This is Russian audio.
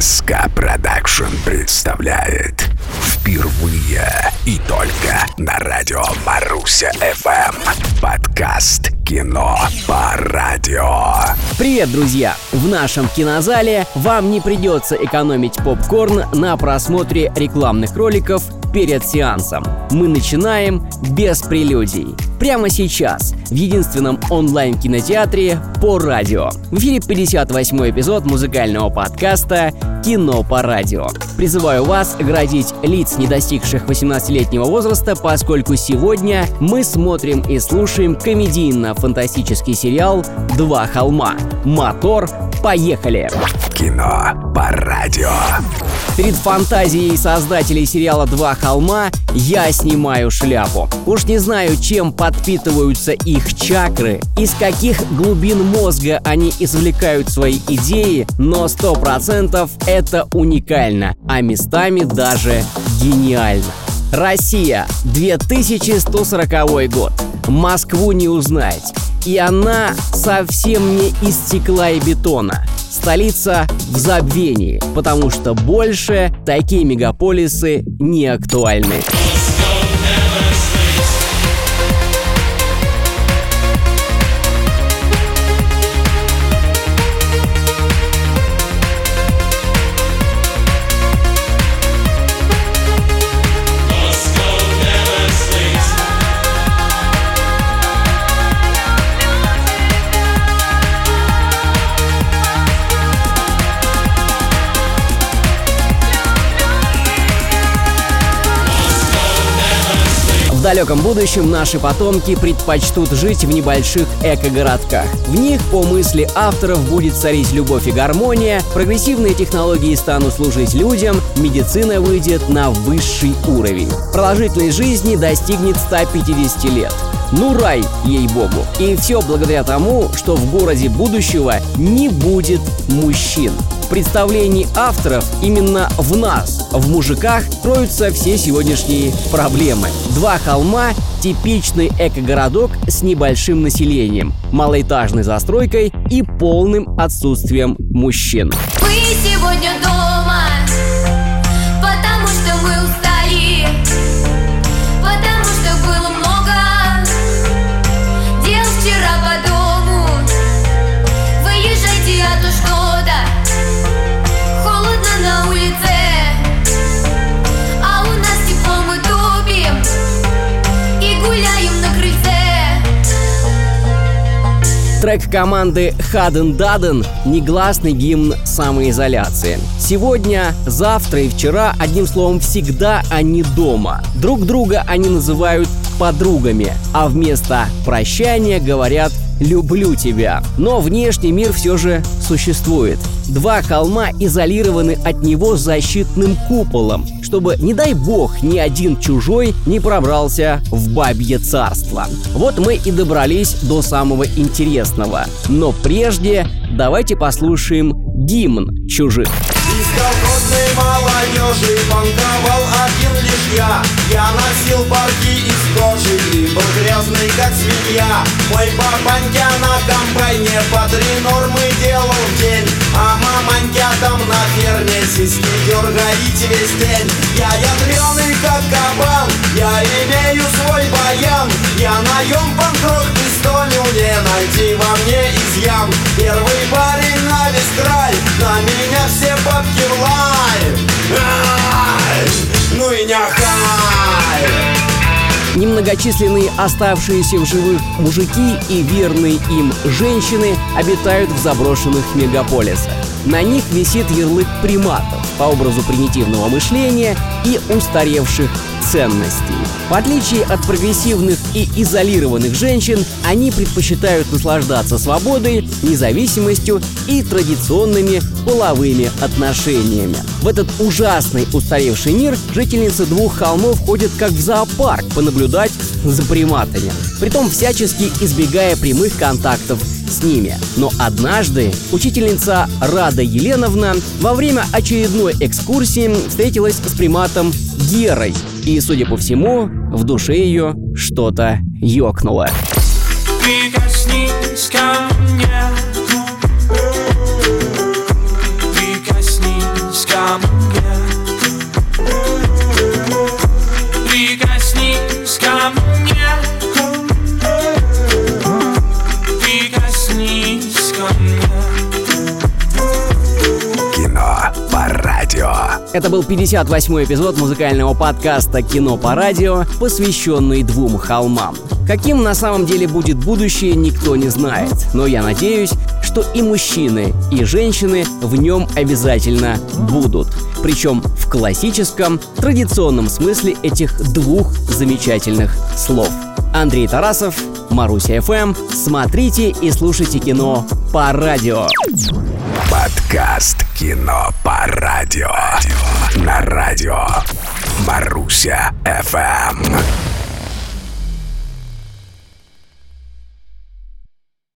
СК Продакшн представляет впервые и только на радио Маруся ФМ подкаст «Кино по радио». Привет, друзья! В нашем кинозале вам не придется экономить попкорн на просмотре рекламных роликов перед сеансом. Мы начинаем без прелюдий. Прямо сейчас в единственном онлайн-кинотеатре по радио. В эфире 58 эпизод музыкального подкаста «Кино по радио». Призываю вас оградить лиц, не достигших 18-летнего возраста, поскольку сегодня мы смотрим и слушаем комедийно-фантастический сериал «Два холма». Мотор, поехали! Кино по радио. Перед фантазией создателей сериала «Два холма» я снимаю шляпу. Уж не знаю, чем подпитываются их чакры, из каких глубин мозга они извлекают свои идеи, но сто процентов это уникально, а местами даже гениально. Россия, 2140 год. Москву не узнать. И она совсем не из стекла и бетона. Столица в забвении, потому что больше такие мегаполисы не актуальны. В далеком будущем наши потомки предпочтут жить в небольших эко-городках. В них, по мысли авторов, будет царить любовь и гармония, прогрессивные технологии станут служить людям, медицина выйдет на высший уровень. Продолжительность жизни достигнет 150 лет. Ну рай, ей-богу. И все благодаря тому, что в городе будущего не будет мужчин. Представлении авторов именно в нас, в мужиках, кроются все сегодняшние проблемы. Два холма – типичный эко-городок с небольшим населением, малоэтажной застройкой и полным отсутствием мужчин. Мы сегодня дома, Трек команды Хаден Даден – негласный гимн самоизоляции. Сегодня, завтра и вчера, одним словом, всегда они дома. Друг друга они называют подругами, а вместо прощания говорят «люблю тебя». Но внешний мир все же существует. Два холма изолированы от него защитным куполом, чтобы, не дай бог, ни один чужой не пробрался в бабье царство. Вот мы и добрались до самого интересного. Но прежде давайте послушаем гимн чужих. Из молодежи банковал один лишь я Я носил парки из кожи был грязный как свинья Мой папанька на комбайне по три нормы делал в день А мамонька там на ферме сиськи дергает весь день Я ядреный как кабан, я имею свой баян. Я наем панкрок пистолю, не найти во мне изъян. Первый парень на весь край, на меня все бабки в Ну и няхай Немногочисленные оставшиеся в живых мужики и верные им женщины обитают в заброшенных мегаполисах. На них висит ярлык приматов по образу примитивного мышления и устаревших ценностей. В отличие от прогрессивных и изолированных женщин, они предпочитают наслаждаться свободой, независимостью и традиционными половыми отношениями. В этот ужасный устаревший мир жительницы двух холмов ходят как в зоопарк понаблюдать за приматами, притом всячески избегая прямых контактов с ними. Но однажды учительница Рада Еленовна во время очередной экскурсии встретилась с приматом Герой. И, судя по всему, в душе ее что-то ёкнуло. Прикоснись ко Это был 58-й эпизод музыкального подкаста «Кино по радио», посвященный двум холмам. Каким на самом деле будет будущее, никто не знает. Но я надеюсь, что и мужчины, и женщины в нем обязательно будут. Причем в классическом, традиционном смысле этих двух замечательных слов. Андрей Тарасов, Маруся ФМ. Смотрите и слушайте кино по радио. Подкаст «Кино по радио». На радио Маруся ФМ.